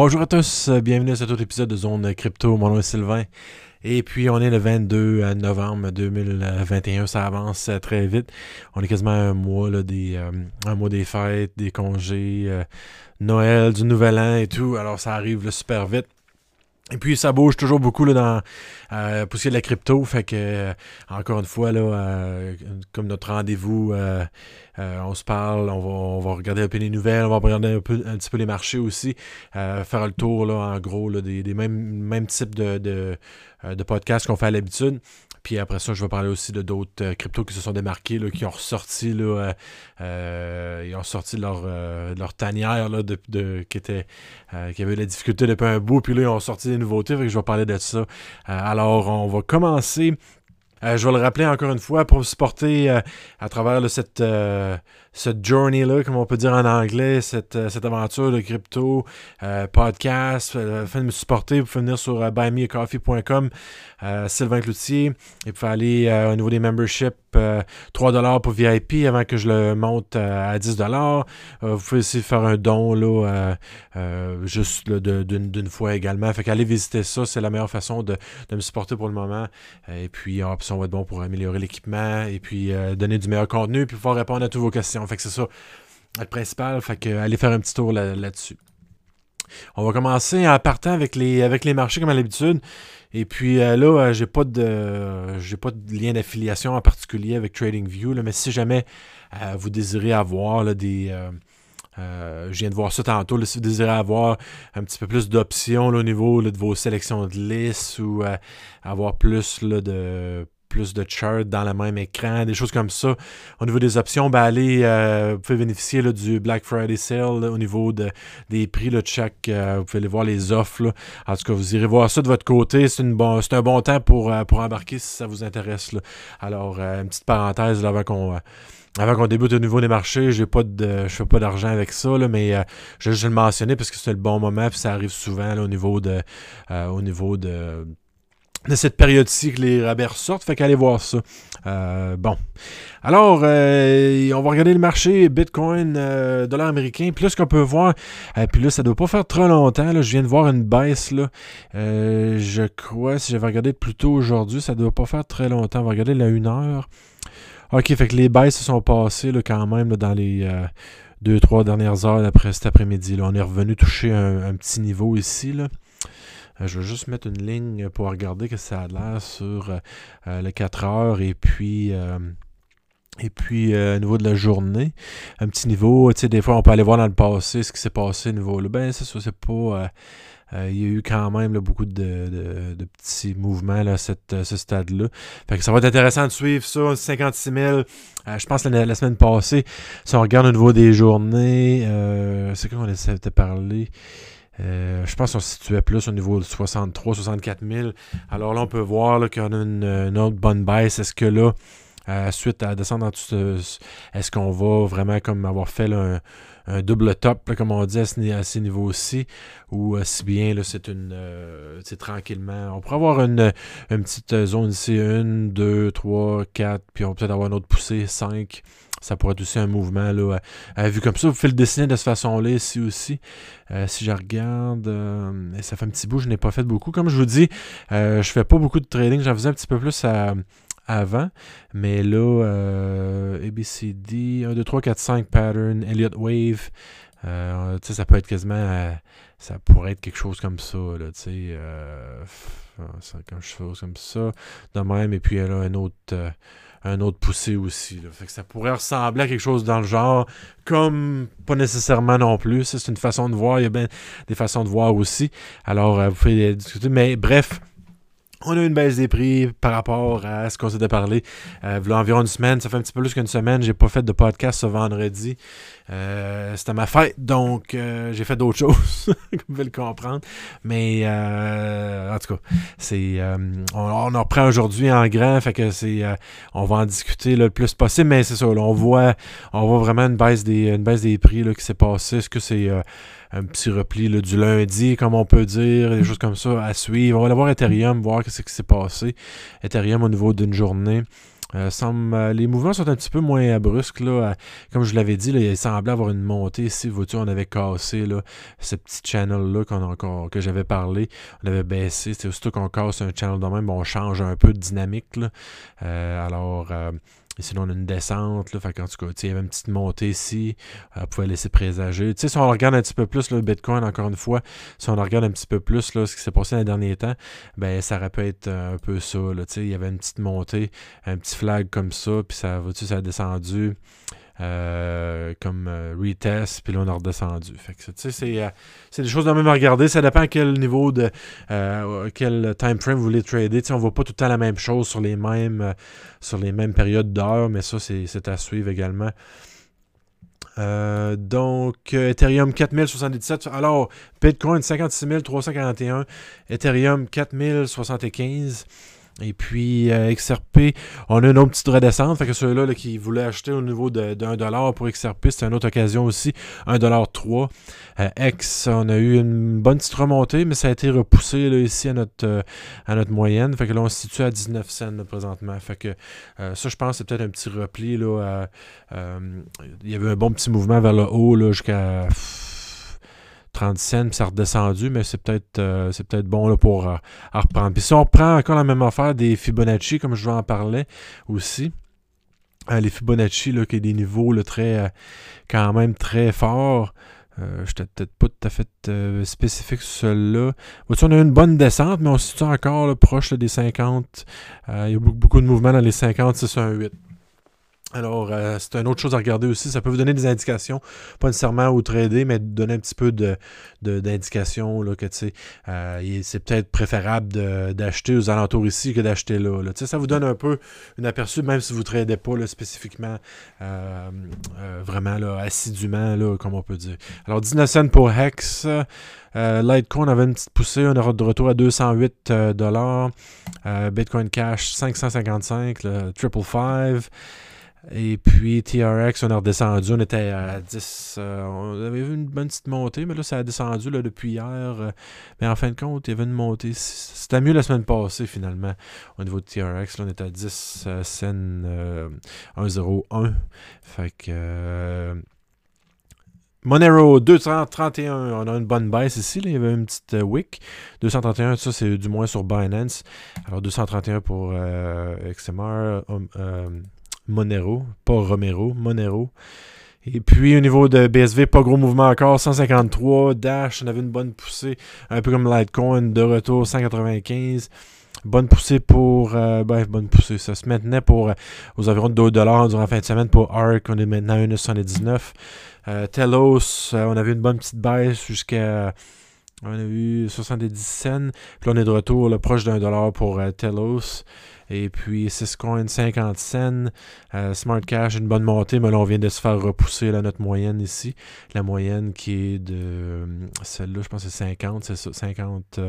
Bonjour à tous, euh, bienvenue à cet autre épisode de Zone Crypto. Mon nom est Sylvain. Et puis on est le 22 novembre 2021, ça avance euh, très vite. On est quasiment un mois des euh, un mois des fêtes, des congés, Noël, du Nouvel An et tout. Alors ça arrive super vite. Et puis ça bouge toujours beaucoup là, dans euh, pour ce qui est de la crypto. Fait que euh, encore une fois, là, euh, comme notre rendez-vous, on se parle, on va, on va, regarder un peu les nouvelles, on va regarder un, petit peu les marchés aussi, faire le tour là, en gros là, des, des mêmes, mêmes types de, de, de podcasts qu'on fait à l'habitude. Puis après ça, je vais parler aussi de d'autres euh, cryptos qui se sont démarqués, là, qui ont ressorti, là, euh, euh ont sorti leur, leur tanière là, qui, était, qui avait eu la difficulté depuis un bout, puis là, ils ont sorti des nouveautés, je vais parler de ça. alors, on va commencer je vais le rappeler encore une fois pour supporter euh, à travers cette, euh, cette journey-là, comme on peut dire en anglais, cette, cette aventure de crypto, podcast. Faites me supporter, vous pouvez venir sur buymeacoffee.com, Sylvain Cloutier, et vous aller au niveau des memberships, 3$ pour VIP avant que je le monte à 10$. vous pouvez aussi faire un don là, juste d'une fois également. Fait qu'allez visiter ça, c'est la meilleure façon de, de, me supporter pour le moment. Et puis, on va être bon pour améliorer l'équipement et puis euh, donner du meilleur contenu puis pouvoir répondre à toutes vos questions. Fait que c'est ça le principal. Fait que allez faire un petit tour là-dessus. on va commencer en partant avec les, avec les marchés comme à l'habitude. Et puis euh, là, euh, j'ai pas de j'ai pas de lien d'affiliation en particulier avec TradingView, mais si jamais vous désirez avoir des, je viens de voir ça tantôt. si vous désirez avoir un petit peu plus d'options au niveau de vos sélections de listes ou avoir plus de plus de charts dans le même écran, des choses comme ça. Au niveau des options, ben allez, euh, vous pouvez bénéficier là, du Black Friday Sale au niveau de, des prix là, de chaque. Euh, vous pouvez aller voir les offres. En tout cas, vous irez voir ça de votre côté. C'est, bon, un bon temps pour, euh, pour embarquer si ça vous intéresse. Alors, une petite parenthèse là, avant qu'on. avant qu'on débute au niveau des marchés, j'ai pas je fais pas d'argent avec ça, mais je vais le mentionner parce que c'est le bon moment, puis ça arrive souvent au niveau de, au niveau de, de cette période-ci que les rabais ressortent. Fait qu'allez voir ça. Euh, bon. Alors, euh, on va regarder le marché Bitcoin, euh, dollar américain. Puis là, ce qu'on peut voir, puis là, ça doit pas faire trop longtemps. Je viens de voir une baisse. Je crois, si j'avais regardé plus tôt aujourd'hui, ça doit pas faire très longtemps. On va regarder la 1 heure. OK, fait que les baisses se sont passées là, quand même dans les deux, trois dernières heures après cet après-midi. On est revenu toucher un, petit niveau ici. Euh, je vais juste mettre une ligne pour regarder que ça a l'air sur euh, euh, les 4 heures et puis et puis, au niveau de la journée, un petit niveau, tu sais, des fois, on peut aller voir dans le passé ce qui s'est passé au niveau là. Ben, c'est ça, c'est pas. il y a eu quand même beaucoup de, petits mouvements là, à ce stade-là. Fait que ça va être intéressant de suivre ça. 56 000, je pense la, semaine passée, si on regarde au niveau des journées, c'est quoi on essaie de parler? Euh, je pense qu'on se situait plus au niveau de 63, 64 000. Alors là, on peut voir qu'on a une, autre bonne baisse. Est-ce que là, euh, suite à descendre en tout est-ce qu'on va vraiment comme avoir fait un, double top, comme on dit à, ces niveaux-ci, ou euh, si bien c'est une tranquillement. On pourrait avoir une, une petite zone ici, une, deux, trois, quatre, puis on peut peut-être avoir une autre poussée, cinq. Ça pourrait être aussi un mouvement là, vu comme ça. Vous faites le dessiner de cette façon-là ici aussi. Euh, si je regarde, euh, ça fait un petit bout, je n'ai pas fait beaucoup. Comme je vous dis, euh, je fais pas beaucoup de trading. J'en faisais un petit peu plus avant. Mais là, ABCD, 1, 2, 3, 4, 5 pattern, Elliott Wave. ça peut être quasiment. ça pourrait être quelque chose comme ça. Là, quelque chose comme ça. De même, et puis a un autre un autre poussé aussi. Fait que ça pourrait ressembler à quelque chose dans le genre, comme pas nécessairement non plus. C'est une façon de voir. Il y a bien des façons de voir aussi. Alors, euh, vous pouvez discuter. Mais bref, on a une baisse des prix par rapport à ce qu'on s'était parlé. Euh, il y a environ une semaine, ça fait un petit peu plus qu'une semaine. J'ai pas fait de podcast ce vendredi. Euh, c'était ma fête, donc euh, j'ai fait d'autres choses, comme vous pouvez le comprendre. Mais euh, en tout cas, c'est on, on, en reprend aujourd'hui en grand, fait que c'est on va en discuter le plus possible, mais c'est ça, on voit on voit vraiment une baisse des une baisse des prix là, qui s'est passée. Est-ce que c'est un petit repli du lundi, comme on peut dire, des choses comme ça à suivre. On va aller voir Ethereum, voir ce qui s'est passé. Ethereum au niveau d'une journée. semble, les mouvements sont un petit peu moins brusques. Là, comme je l'avais dit, il semblait avoir une montée. Ici, vois on avait cassé là, ce petit channel-là que j'avais parlé. On avait baissé. C'est surtout qu'on casse un channel de même, on change un peu de dynamique. Là. alors, sinon, on a une descente. Là, fait en tout cas, il y avait une petite montée ici. On pouvait laisser présager. sais, si on regarde un petit peu plus le Bitcoin, encore une fois, si on regarde un petit peu plus là, ce qui s'est passé dans les derniers temps, ben ça pu être un peu ça. Là, il y avait une petite montée, un petit flag comme ça, puis ça, ça a descendu? Euh, comme euh, retest, puis là on a redescendu. Euh, c'est, des choses de même à regarder. Ça dépend à quel niveau de quel time frame vous voulez trader. on ne voit pas tout le temps la même chose sur les mêmes sur les mêmes périodes d'heures, mais ça, c'est, à suivre également. donc, Ethereum 4077. Alors, Bitcoin 56 341. Ethereum 4075. Et puis, euh, XRP, on a une autre petite redescente. Fait que ceux-là qui voulaient acheter au niveau de, de dollar pour XRP, c'était une autre occasion aussi. 1,3$. Euh, X, on a eu une bonne petite remontée, mais ça a été repoussé ici à notre, euh, à notre moyenne. Fait que là, on se situe à 19 cents présentement. Fait que ça, je pense, c'est peut-être un petit repli. Là, il y avait un bon petit mouvement vers le haut jusqu'à 30 cents, puis ça redescendu, mais c'est peut-être euh, c'est peut-être bon là, pour euh, reprendre. Puis si on reprend encore la même affaire des Fibonacci, comme je vous en parlais aussi, euh, les Fibonacci, là, qui est des niveaux très, quand même très forts. je n'étais peut-être pas tout à fait spécifique sur celui-là. On a eu une bonne descente, mais on se situe encore proche des 50. il y a beaucoup, beaucoup, de mouvements dans les 50, 6, 1, 8. Alors, euh, c'est une autre chose à regarder aussi. Ça peut vous donner des indications, pas nécessairement au trader, mais donner un petit peu de, d'indications là, que euh, c'est peut-être préférable d'acheter aux alentours ici que d'acheter là. là. Ça vous donne un peu un aperçu, même si vous ne tradez pas là, spécifiquement, euh, vraiment là, assidûment, là, comme on peut dire. Alors, 19 cents pour Hex. Litecoin avait une petite poussée, on aura de retour à 208 dollars. Bitcoin Cash 555, le Triple Five. Et puis TRX, on a redescendu, on était à 10. Euh, on avait vu une bonne petite montée, mais là, ça a descendu là, depuis hier. Euh, mais en fin de compte, il y avait une montée. C'était mieux la semaine passée, finalement, au niveau de TRX. Là, on était à 10 euh, cents 1,01. Fait que. Monero 231, on a une bonne baisse ici. il y avait une petite wick. 231, ça c'est du moins sur Binance. Alors 231 pour XMR. Monero, pas Romero, Monero. Et puis au niveau de BSV, pas gros mouvement encore, 153. Dash, on avait une bonne poussée, un peu comme Litecoin, de retour 195. Bonne poussée pour. Euh, ben, bonne poussée. Ça se maintenait pour euh, aux environs de 2 durant la fin de semaine pour ARC. On est maintenant à 1,79. Euh, Telos, on avait une bonne petite baisse jusqu'à. On a eu 70 cents. Puis là, on est de retour proche d'un dollar pour Telos. Et puis Syscoin 50 cents. Euh, Smart Cash, une bonne montée, mais là, on vient de se faire repousser là, notre moyenne ici. La moyenne qui est de. Euh, celle-là, je pense que c'est 50, c'est ça, 50.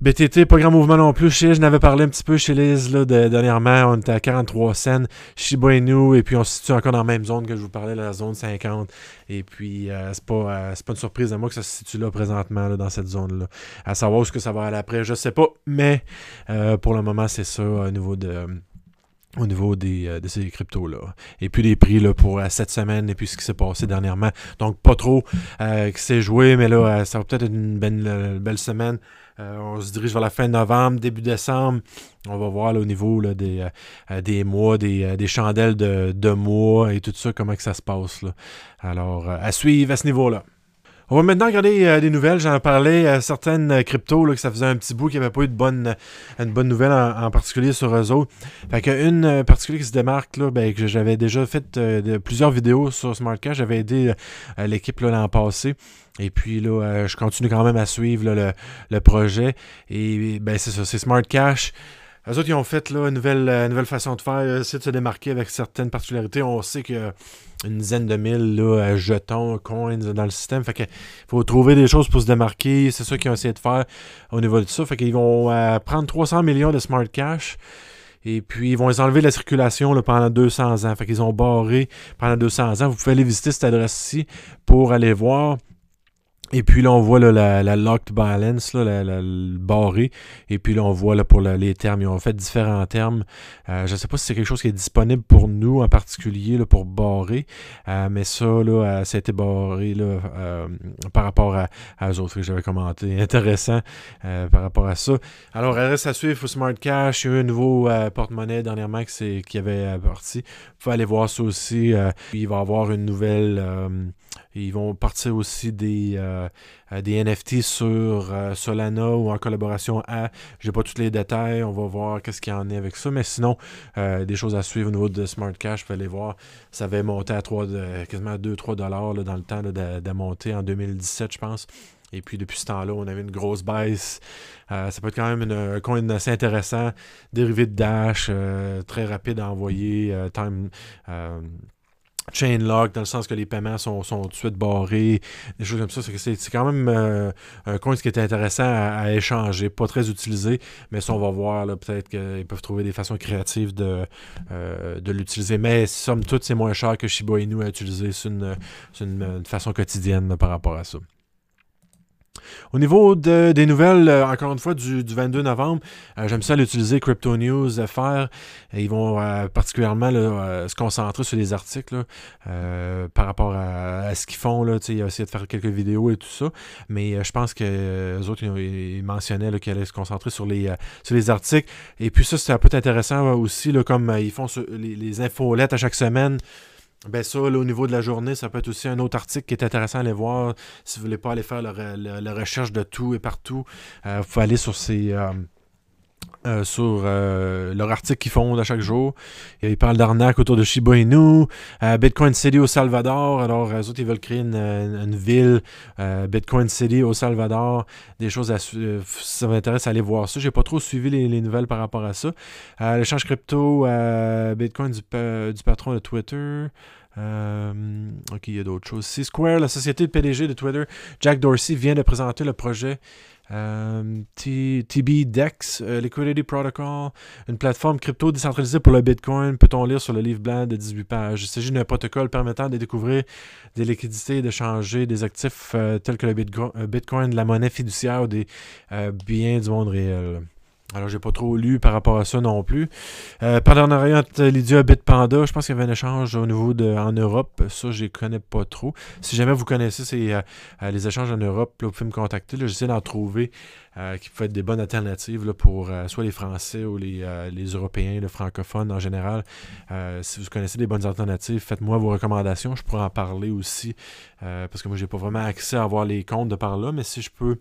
BTT, pas grand mouvement non plus. Chez, je n'avais parlé un petit peu chez Liz là, dernièrement. On était à 43 cents. Shiba Inu, et puis on se situe encore dans la même zone que je vous parlais, la zone 50. Et puis, euh, c'est pas, euh, pas une surprise à moi que ça se situe là présentement, dans cette zone-là. À savoir où ce que ça va aller après, je sais pas. Mais euh, pour le moment, c'est ça au niveau de au niveau des, de ces cryptos-là. Et puis les prix là, pour cette semaine et puis ce qui s'est passé dernièrement. Donc pas trop qui s'est joué, mais là, ça va peut-être être une belle, belle semaine. Euh, on se dirige vers la fin novembre, début décembre. On va voir au niveau des, euh, euh, des mois, des, chandelles de, mois et tout ça, comment que ça se passe. Alors, à suivre à ce niveau-là. On va maintenant regarder des nouvelles. J'en parlais à certaines cryptos que ça faisait un petit bout qu'il n'y avait pas eu de bonne, une bonne nouvelle en, particulier sur eux autres. Fait qu'une particulière qui se démarque, là, ben, que j'avais déjà fait plusieurs vidéos sur SmartCash. J'avais aidé l'équipe l'an passé. Et puis là, euh, je continue quand même à suivre le, projet. Et ben c'est ça, c'est Smart Cash. Eux autres, ils ont fait là, une, nouvelle, euh, façon de faire, essayer de se démarquer avec certaines particularités. On sait qu'il y a une dizaine de mille là, jetons, coins dans le système. Fait faut trouver des choses pour se démarquer. C'est ça qu'ils ont essayé de faire au niveau de ça. Fait qu'ils vont euh, prendre 300 millions de Smart Cash. Et puis, ils vont les enlever de la circulation pendant 200 ans. Fait qu'ils ont barré pendant 200 ans. Vous pouvez aller visiter cette adresse-ci pour aller voir Et puis là, on voit la, locked balance, la, le barré. Et puis là, on voit pour les termes. Ils ont fait différents termes. Euh, je ne sais pas si c'est quelque chose qui est disponible pour nous en particulier pour barrer. Euh, mais ça, euh, ça a été barré par rapport à, eux autres que j'avais commenté. Intéressant par rapport à ça. Alors, reste à suivre Smart Cash. Il y a eu un nouveau porte-monnaie dernièrement qui, qui avait parti. Vous pouvez aller voir ça aussi. il va y avoir une nouvelle ils vont partir aussi des, euh, euh, NFT sur euh, Solana ou en collaboration à. Je n'ai pas tous les détails, on va voir qu'est-ce qu'il y en est avec ça. Mais sinon, des choses à suivre au niveau de Smart Cash, vous pouvez aller voir. Ça avait monté à 3, quasiment 2-3 dollars dans le temps de, monter en 2017, je pense. Et puis depuis ce temps-là, on avait une grosse baisse. ça peut être quand même un coin assez intéressant. Dérivé de Dash, très rapide à envoyer. time, chain lock, dans le sens que les paiements sont, sont tout de suite barrés, des choses comme ça. C'est quand même euh, un coin qui est intéressant à, échanger, pas très utilisé, mais ça, on va voir, peut-être qu'ils peuvent trouver des façons créatives de, euh, de l'utiliser. Mais somme toute, c'est moins cher que Shiba Inu à utiliser. C'est une, une, façon quotidienne par rapport à ça. Au niveau des nouvelles, euh, encore une fois, du, 22 novembre, euh, j'aime ça l'utiliser Crypto News faire. ils vont euh, particulièrement se concentrer sur les articles par rapport à, ce qu'ils font. Là, ils ont essayé de faire quelques vidéos et tout ça. Mais je pense que les autres, ils, mentionnaient qu'ils allaient se concentrer sur les, sur les articles. Et puis ça, c'est un peu intéressant aussi, comme ils font les, les infolettes à chaque semaine. Ben ça, au niveau de la journée, ça peut être aussi un autre article qui est intéressant à aller voir. Si vous voulez pas aller faire la, recherche de tout et partout, euh, vous pouvez aller sur ces... Euh, euh, sur leur article qu'ils font à chaque jour. Ils parlent d'arnaque autour de Shiba Inu, Bitcoin City au Salvador. Alors, eux autres, ils veulent créer une, ville, Bitcoin City au Salvador. Des choses à ça m'intéresse, aller voir ça. J'ai pas trop suivi les, nouvelles par rapport à ça. L'échange crypto, Bitcoin du, du, patron de Twitter. Euh, ok, il y a d'autres choses. C-Square, la société de PDG de Twitter, Jack Dorsey, vient de présenter le projet euh, TBDEX, euh, Liquidity Protocol, une plateforme crypto décentralisée pour le Bitcoin. Peut-on lire sur le livre blanc de 18 pages? Il s'agit d'un protocole permettant de découvrir des liquidités et de changer des actifs tels que le Bitcoin, la monnaie fiduciaire ou des biens du monde réel. Alors, j'ai pas trop lu par rapport à ça non plus. Euh, Partenariat entre Lydia et Bitpanda, je pense qu'il y avait un échange au niveau de en Europe. Ça, je ne connais pas trop. Si jamais vous connaissez euh, euh, les échanges en Europe, vous pouvez me contacter. J'essaie d'en trouver euh, qui peuvent être des bonnes alternatives pour soit les Français ou les, les Européens, les francophones en général. si vous connaissez des bonnes alternatives, faites-moi vos recommandations. Je pourrais en parler aussi. parce que moi, j'ai pas vraiment accès à avoir les comptes de par là, mais si je peux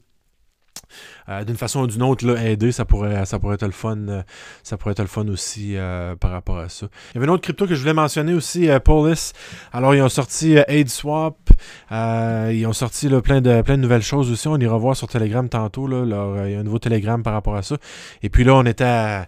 euh, d'une façon ou d'une autre, là, aider, ça pourrait, être le fun. Euh, ça pourrait être le fun aussi euh, par rapport à ça. Il y avait une autre crypto que je voulais mentionner aussi, Polis. Alors, ils ont sorti AidSwap. ils ont sorti plein, de, plein de nouvelles choses aussi. On ira voir sur Telegram tantôt. Là, il y a un nouveau Telegram par rapport à ça. Et puis là, on était à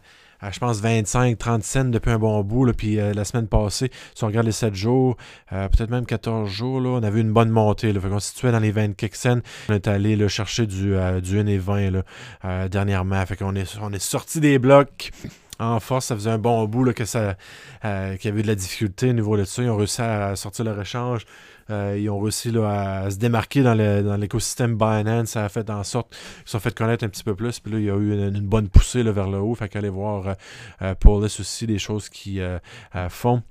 je pense, 25, 30 cents depuis un bon bout. Là, puis euh, la semaine passée, si on regarde les 7 jours, euh, peut-être même 14 jours, là, on avait une bonne montée. Fait qu'on se situait dans les 20 quelques cents. On est allé chercher du, euh, du 1 et 20 là, dernièrement. Fait est, on est sorti des blocs en force. Ça faisait un bon bout là, que ça, qu'il y avait eu de la difficulté au niveau de ça. Ils ont réussi à sortir leur échange. Euh, ils ont réussi à, se démarquer dans, l'écosystème Binance. Ça a fait en sorte qu'ils se sont fait connaître un petit peu plus. Puis là, il y a eu une, bonne poussée vers le haut. Fait qu'allez voir euh, euh Police aussi, des choses qui font.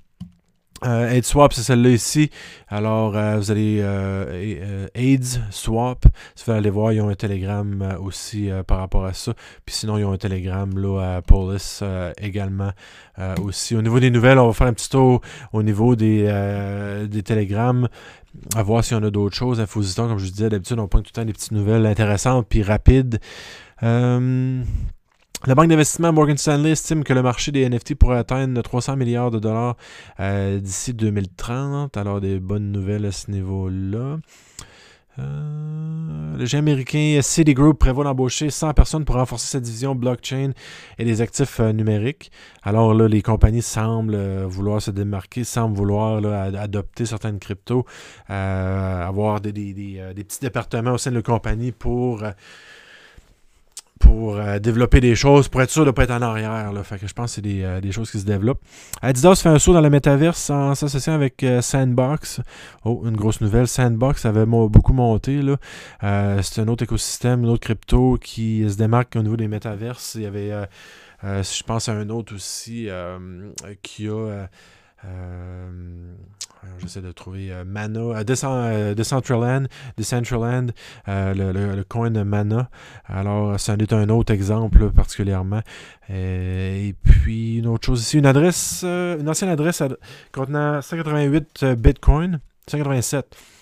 Euh, Swap, c'est celle-là ici. Alors, vous allez AIDS Swap. Si vous allez voir, ils ont un Telegram aussi par rapport à ça. Puis sinon, ils ont un Telegram là, à Police également aussi. Au niveau des nouvelles, on va faire un petit tour au niveau des, des à voir s'il y en a d'autres choses. Infositons, comme je vous disais, d'habitude, on prend tout le temps des petites nouvelles intéressantes puis rapides. Euh, la banque d'investissement Morgan Stanley estime que le marché des NFT pourrait atteindre 300 milliards de dollars euh, d'ici 2030. Alors, des bonnes nouvelles à ce niveau-là. Euh, le géant américain Citigroup prévoit d'embaucher 100 personnes pour renforcer sa division blockchain et les actifs euh, numériques. Alors là, les compagnies semblent vouloir se démarquer, semblent vouloir adopter certaines cryptos, avoir des, des, petits départements au sein de la compagnie pour pour euh, développer des choses, pour être sûr de ne pas être en arrière. Là. Je pense que c'est des, euh, des, choses qui se développent. Adidas fait un saut dans le métaverse en s'associant avec euh, Sandbox. Oh, une grosse nouvelle. Sandbox avait beaucoup monté. Là. c'est un autre écosystème, une autre crypto qui se démarque au niveau des métaverses. Il y avait, je pense, à un autre aussi qui a J'essaie de trouver euh, Mana, euh, euh, Decentraland, le, le, coin de Mana. Alors, c'en est un autre exemple particulièrement. et puis, une autre chose ici, une adresse, une ancienne adresse contenant 188 Bitcoin, 187.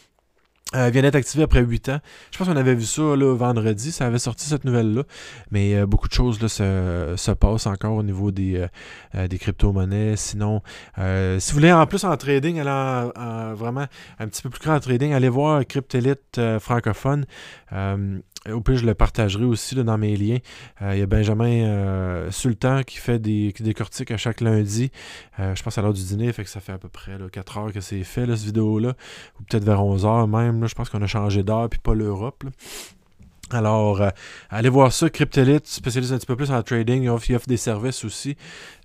Euh, vient d'être activé après 8 ans. Je pense qu'on avait vu ça là, vendredi, ça avait sorti cette nouvelle-là. Mais euh, beaucoup de choses là, se, se, passent encore au niveau des, euh, des crypto-monnaies. Sinon, si vous voulez en plus en trading, vraiment un petit peu plus grand en trading, allez voir Cryptelite francophone. Au plus, je le partagerai aussi dans mes liens. Il y a Benjamin Sultan qui fait des, qui décortique à chaque lundi. je pense à l'heure du dîner, fait que ça fait à peu près 4 heures que c'est fait, là, cette vidéo-là. Ou peut-être vers 11 heures même je pense qu'on a changé d'heure, puis pas l'Europe. Alors, euh, allez voir ça. Cryptelite spécialise un petit peu plus en trading. Il offre des services aussi.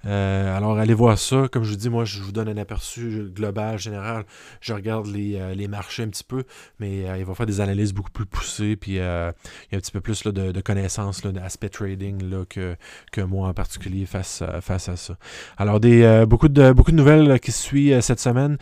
Euh, alors, allez voir ça. Comme je vous dis, moi, je vous donne un aperçu global, général. Je regarde les, euh, marchés un petit peu, mais euh, il va faire des analyses beaucoup plus poussées. Puis, il y a un petit peu plus de, connaissances d'aspect trading là, que, que moi en particulier face, face à ça. Alors, des, beaucoup, de, beaucoup de nouvelles qui suivent cette semaine.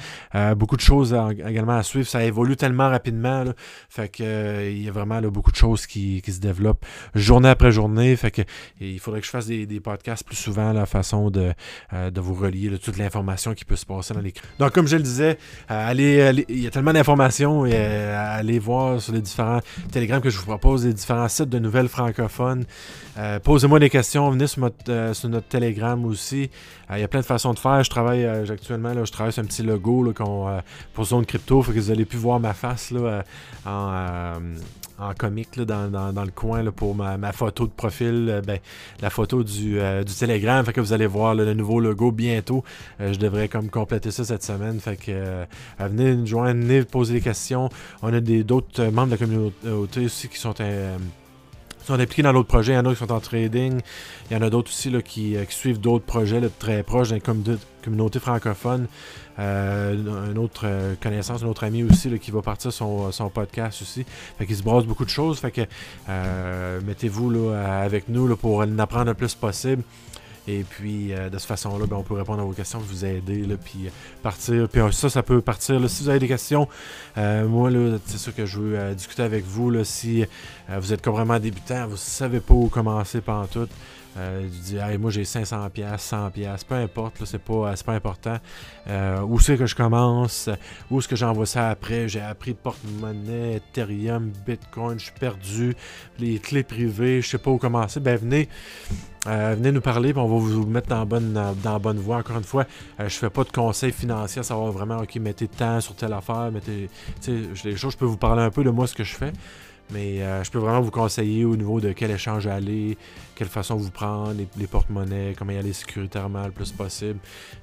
beaucoup de choses également à suivre. Ça évolue tellement rapidement. Là, fait que, il y a vraiment beaucoup de choses qui, se développent journée après journée. Fait que, il faudrait que je fasse des, des podcasts plus souvent, la façon euh, de, vous relier toute l'information qui peut se passer dans les Donc, comme je le disais, euh, il y a tellement d'informations et euh, allez voir sur les différents télégrammes que je vous propose, les différents sites de nouvelles francophones. Posez-moi des questions, venez sur, notre Telegram aussi. Il y a plein de façons de faire. Je travaille actuellement, là, je travaille sur un petit logo pour Zone Crypto, faut que vous allez pu voir ma face là, en en comique dans, le coin pour ma, photo de profil, ben, la photo du, du Telegram. Que vous allez le nouveau logo bientôt. Euh, je devrais comme compléter ça cette semaine. Fait que venez nous joindre, venez poser des questions. On a d'autres membres de la communauté aussi qui sont sont impliqués dans d'autres projets. Il y en a qui sont en trading. Il y en a d'autres aussi là, qui, suivent d'autres projets très proches dans la communauté francophone. Euh, une autre euh, connaissance, un autre ami aussi qui va partir son, son podcast aussi. Fait qu'il se brasse beaucoup de choses. Fait que euh, mettez-vous là, avec nous là, pour en apprendre le plus possible. Et puis, de cette façon-là, ben, on peut répondre à vos questions, vous aider, là, puis partir. Puis ça, ça peut partir. Là, si vous avez des questions, moi, c'est ça que je veux discuter avec vous. Là, si vous êtes vraiment débutant, vous ne savez pas où commencer pendant tout, euh, dis, moi j'ai 500 pièces, 100 pièces, peu importe, c'est pas, pas important. Euh, où c'est que je commence, où est-ce que j'envoie ça après, j'ai appris porte-monnaie, Ethereum, Bitcoin, je suis perdu, les clés privées, je sais pas où commencer. Ben venez, euh, venez nous parler, puis on va vous mettre dans la bonne, dans bonne voie. Encore une fois, je fais pas de conseils financiers savoir vraiment, ok, mettez temps sur telle affaire, mettez, les je peux vous parler un peu de moi, ce que je fais. Mais euh, je peux vraiment vous conseiller au niveau de quel échange aller, quelle façon vous prendre, les, porte-monnaies, comment y aller sécuritairement le plus possible.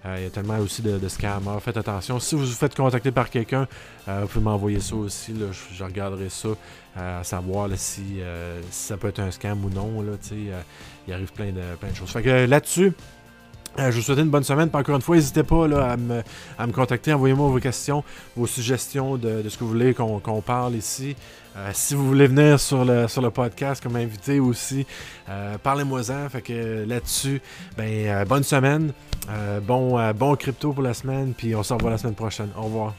Euh, il y a tellement aussi de, scammers. Faites attention. Si vous vous faites contacter par quelqu'un, euh, vous pouvez m'envoyer ça aussi. je, regarderai ça, à savoir si, ça peut être un scam ou non. Là, il arrive plein de, plein de choses. Fait que là-dessus, je vous souhaite une bonne semaine. encore une fois, n'hésitez pas à, me, contacter. Envoyez-moi vos questions, vos suggestions de, ce que vous voulez qu'on parle ici. Euh, si vous voulez venir sur le, podcast comme invité aussi, euh, parlez-moi-en. Fait que là-dessus, ben, euh, bonne semaine, bon crypto pour la semaine, puis on se revoit la semaine prochaine. Au revoir.